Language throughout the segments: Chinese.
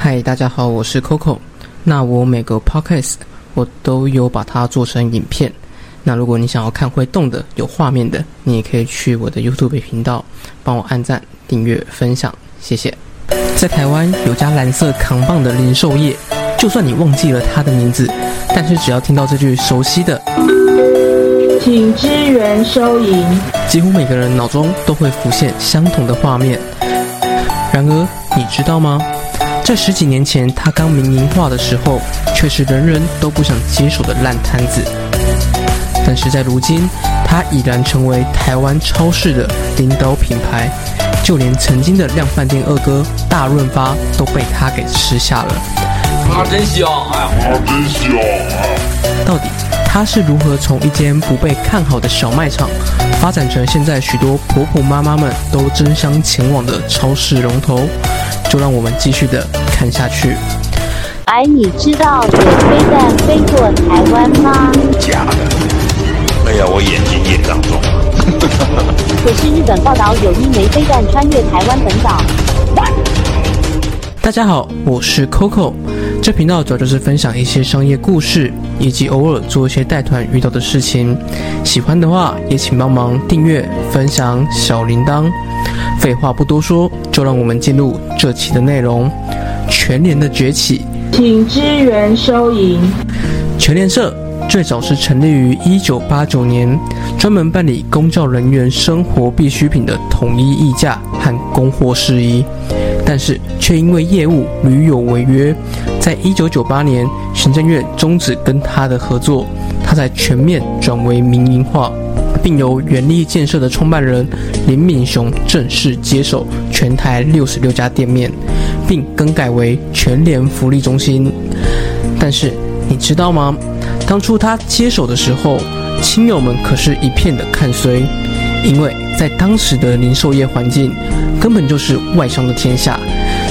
嗨，大家好，我是 Coco。那我每个 podcast 我都有把它做成影片。那如果你想要看会动的、有画面的，你也可以去我的 YouTube 频道帮我按赞、订阅、分享，谢谢。在台湾有家蓝色扛棒的零售业，就算你忘记了它的名字，但是只要听到这句熟悉的，请支援收银，几乎每个人脑中都会浮现相同的画面。然而，你知道吗？在十几年前，它刚民营化的时候，却是人人都不想接手的烂摊子。但是在如今，它已然成为台湾超市的领导品牌，就连曾经的量饭店二哥大润发都被它给吃下了。啊，真香！哎呀，啊，真香啊！到底它是如何从一间不被看好的小卖场，发展成现在许多婆婆妈妈们都争相前往的超市龙头？就让我们继续的看下去。哎，你知道有飞弹飞过台湾吗？假的！哎呀，我眼睛也当中了。可是日本报道有一枚飞弹穿越台湾本岛。大家好，我是 Coco，这频道主要就是分享一些商业故事，以及偶尔做一些带团遇到的事情。喜欢的话也请帮忙订阅、分享小铃铛。废话不多说，就让我们进入这期的内容。全联的崛起，请支援收银。全联社最早是成立于一九八九年，专门办理公教人员生活必需品的统一议价和供货事宜。但是却因为业务屡有违约，在一九九八年，行政院终止跟他的合作，他才全面转为民营化，并由原力建设的创办人林敏雄正式接手全台六十六家店面，并更改为全联福利中心。但是你知道吗？当初他接手的时候，亲友们可是一片的看衰，因为在当时的零售业环境。根本就是外商的天下。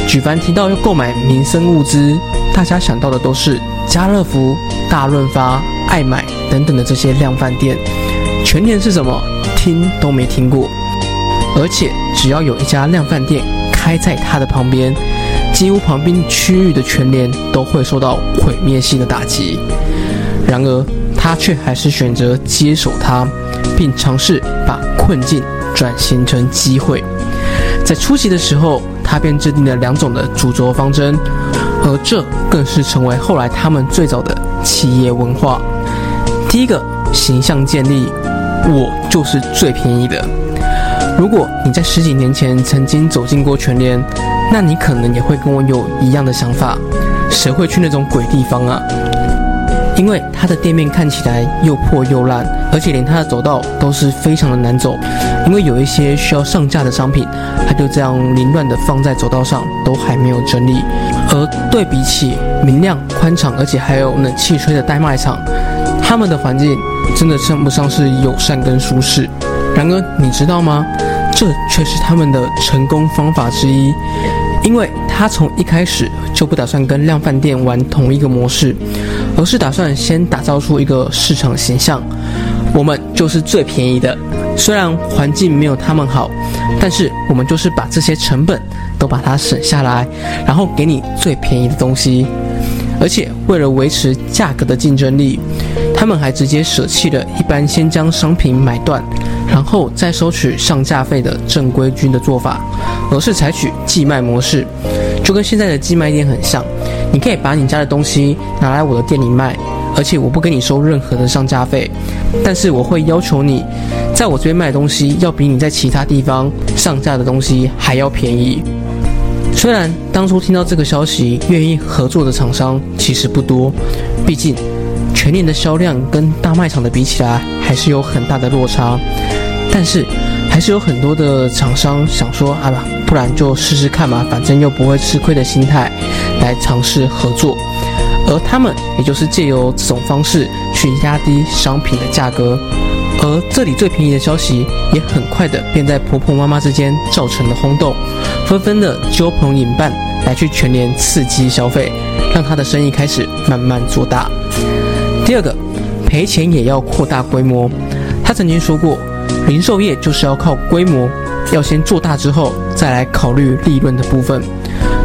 举凡提到要购买民生物资，大家想到的都是家乐福、大润发、爱买等等的这些量贩店。全联是什么？听都没听过。而且只要有一家量贩店开在它的旁边，几乎旁边区域的全联都会受到毁灭性的打击。然而他却还是选择接手它，并尝试把困境转型成机会。在初期的时候，他便制定了两种的主轴方针，而这更是成为后来他们最早的企业文化。第一个形象建立，我就是最便宜的。如果你在十几年前曾经走进过全联，那你可能也会跟我有一样的想法：谁会去那种鬼地方啊？因为它的店面看起来又破又烂，而且连它的走道都是非常的难走。因为有一些需要上架的商品，它就这样凌乱的放在走道上，都还没有整理。而对比起明亮、宽敞，而且还有冷气吹的代卖场，他们的环境真的称不上是友善跟舒适。然而，你知道吗？这却是他们的成功方法之一。因为他从一开始就不打算跟量贩店玩同一个模式，而是打算先打造出一个市场形象。我们就是最便宜的，虽然环境没有他们好，但是我们就是把这些成本都把它省下来，然后给你最便宜的东西。而且为了维持价格的竞争力，他们还直接舍弃了一般先将商品买断。然后再收取上架费的正规军的做法，而是采取寄卖模式，就跟现在的寄卖店很像。你可以把你家的东西拿来我的店里卖，而且我不给你收任何的上架费，但是我会要求你在我这边卖东西要比你在其他地方上架的东西还要便宜。虽然当初听到这个消息，愿意合作的厂商其实不多，毕竟全年的销量跟大卖场的比起来还是有很大的落差。但是，还是有很多的厂商想说啊吧，不然就试试看嘛，反正又不会吃亏的心态，来尝试合作。而他们也就是借由这种方式去压低商品的价格。而这里最便宜的消息，也很快的便在婆婆妈妈之间造成了轰动，纷纷的交朋引伴来去全年刺激消费，让他的生意开始慢慢做大。第二个，赔钱也要扩大规模。他曾经说过。零售业就是要靠规模，要先做大之后再来考虑利润的部分。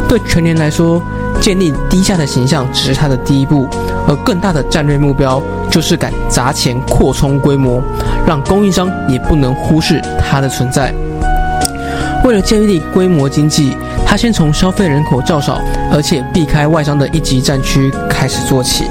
对全年来说，建立低价的形象只是他的第一步，而更大的战略目标就是敢砸钱扩充规模，让供应商也不能忽视它的存在。为了建立规模经济，他先从消费人口较少，而且避开外商的一级战区开始做起。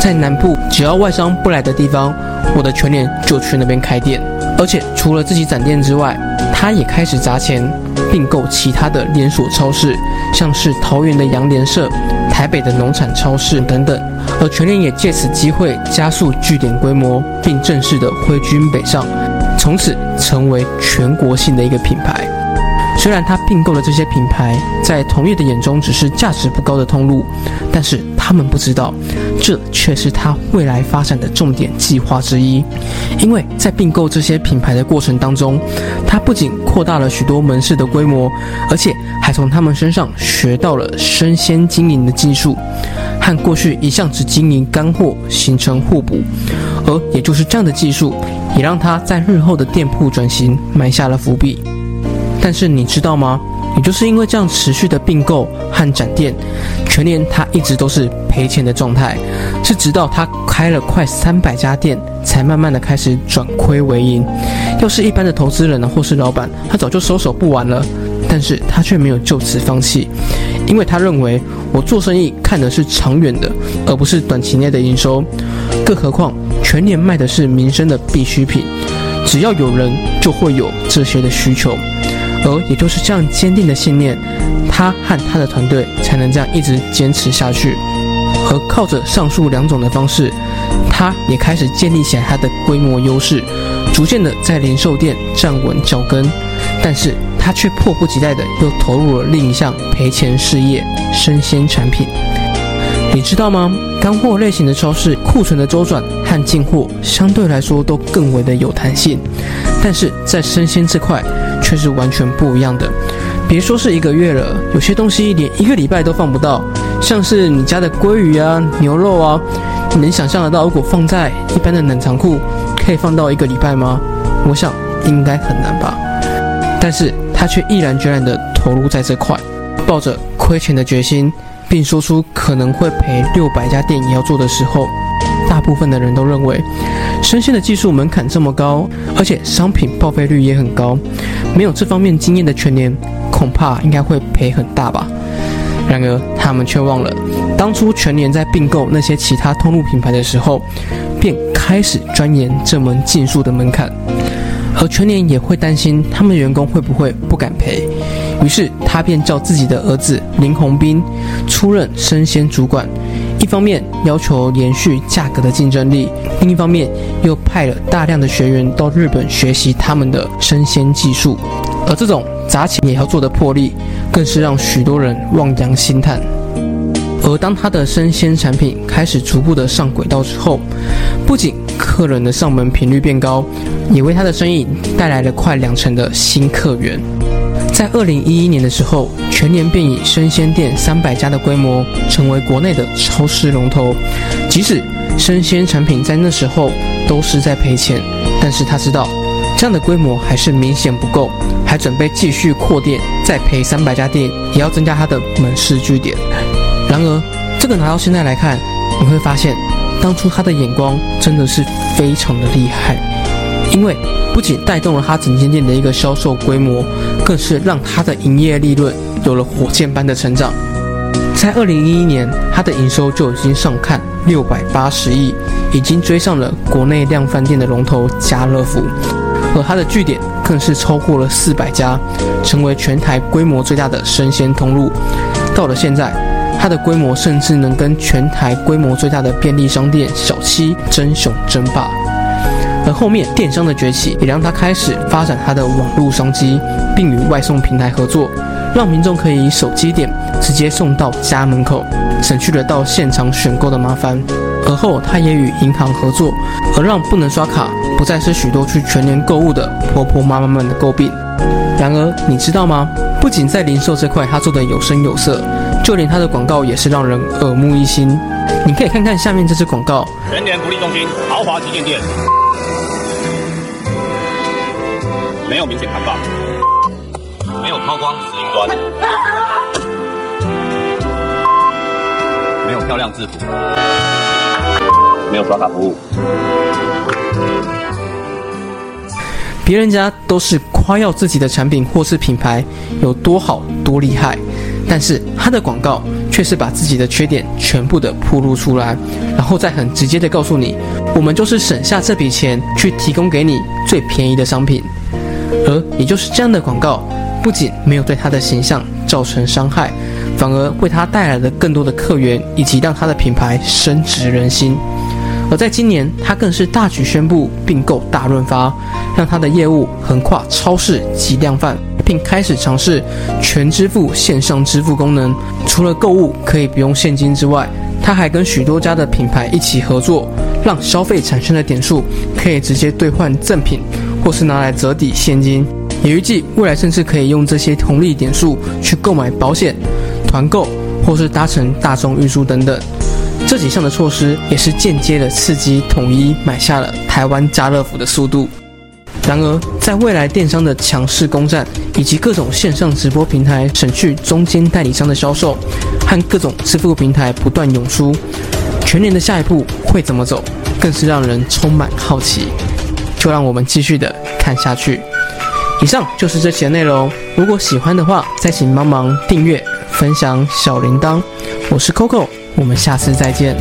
在南部，只要外商不来的地方，我的全脸就去那边开店。而且除了自己攒店之外，他也开始砸钱并购其他的连锁超市，像是桃园的洋联社、台北的农产超市等等。而全联也借此机会加速据点规模，并正式的挥军北上，从此成为全国性的一个品牌。虽然他并购的这些品牌在同业的眼中只是价值不高的通路，但是他们不知道，这却是他未来发展的重点计划之一。因为在并购这些品牌的过程当中，他不仅扩大了许多门市的规模，而且还从他们身上学到了生鲜经营的技术，和过去一向只经营干货形成互补。而也就是这样的技术，也让他在日后的店铺转型埋下了伏笔。但是你知道吗？也就是因为这样持续的并购和展店，全年他一直都是赔钱的状态，是直到他开了快三百家店，才慢慢的开始转亏为盈。要是一般的投资人呢，或是老板，他早就收手不玩了，但是他却没有就此放弃，因为他认为我做生意看的是长远的，而不是短期内的营收。更何况全年卖的是民生的必需品，只要有人，就会有这些的需求。而也就是这样坚定的信念，他和他的团队才能这样一直坚持下去。而靠着上述两种的方式，他也开始建立起来他的规模优势，逐渐的在零售店站稳脚跟。但是他却迫不及待的又投入了另一项赔钱事业——生鲜产品。你知道吗？干货类型的超市库存的周转和进货相对来说都更为的有弹性，但是在生鲜这块。却是完全不一样的。别说是一个月了，有些东西连一个礼拜都放不到，像是你家的鲑鱼啊、牛肉啊，你能想象得到，如果放在一般的冷藏库，可以放到一个礼拜吗？我想应该很难吧。但是他却毅然决然地投入在这块，抱着亏钱的决心，并说出可能会赔六百家店也要做的时候。大部分的人都认为，生鲜的技术门槛这么高，而且商品报废率也很高，没有这方面经验的全年，恐怕应该会赔很大吧。然而，他们却忘了，当初全年在并购那些其他通路品牌的时候，便开始钻研这门技术的门槛，而全年也会担心他们员工会不会不敢赔，于是他便叫自己的儿子林宏斌出任生鲜主管。一方面要求延续价格的竞争力，另一方面又派了大量的学员到日本学习他们的生鲜技术，而这种砸钱也要做的魄力，更是让许多人望洋兴叹。而当他的生鲜产品开始逐步的上轨道之后，不仅客人的上门频率变高，也为他的生意带来了快两成的新客源。在二零一一年的时候，全年便以生鲜店三百家的规模，成为国内的超市龙头。即使生鲜产品在那时候都是在赔钱，但是他知道这样的规模还是明显不够，还准备继续扩店，再赔三百家店，也要增加他的门市据点。然而，这个拿到现在来看，你会发现，当初他的眼光真的是非常的厉害，因为。不仅带动了他整间店的一个销售规模，更是让他的营业利润有了火箭般的成长。在二零一一年，他的营收就已经上看六百八十亿，已经追上了国内量饭店的龙头家乐福，而他的据点更是超过了四百家，成为全台规模最大的生鲜通路。到了现在，他的规模甚至能跟全台规模最大的便利商店小七争雄争霸。而后面电商的崛起，也让他开始发展他的网络商机，并与外送平台合作，让民众可以以手机点直接送到家门口，省去了到现场选购的麻烦。而后他也与银行合作，而让不能刷卡不再是许多去全年购物的婆婆妈妈们的诟病。然而你知道吗？不仅在零售这块他做的有声有色，就连他的广告也是让人耳目一新。你可以看看下面这支广告：全年福利中心，豪华旗舰店。没有明显看到，没有抛光石英砖，漂亮制服。没有刷卡服务。别人家都是夸耀自己的产品或是品牌有多好多厉害，但是他的广告却是把自己的缺点全部的铺露出来，然后再很直接的告诉你，我们就是省下这笔钱去提供给你最便宜的商品，而也就是这样的广告，不仅没有对他的形象造成伤害，反而为他带来了更多的客源，以及让他的品牌深植人心。而在今年，他更是大举宣布并购大润发，让他的业务横跨超市及量贩，并开始尝试全支付线上支付功能。除了购物可以不用现金之外，他还跟许多家的品牌一起合作，让消费产生的点数可以直接兑换赠品，或是拿来折抵现金。也预计未来甚至可以用这些红利点数去购买保险、团购，或是搭乘大众运输等等。这几项的措施也是间接的刺激统一买下了台湾家乐福的速度。然而，在未来电商的强势攻占，以及各种线上直播平台省去中间代理商的销售，和各种支付平台不断涌出，全年的下一步会怎么走，更是让人充满好奇。就让我们继续的看下去。以上就是这期的内容，如果喜欢的话，再请帮忙订阅、分享小铃铛。我是 Coco。我们下次再见。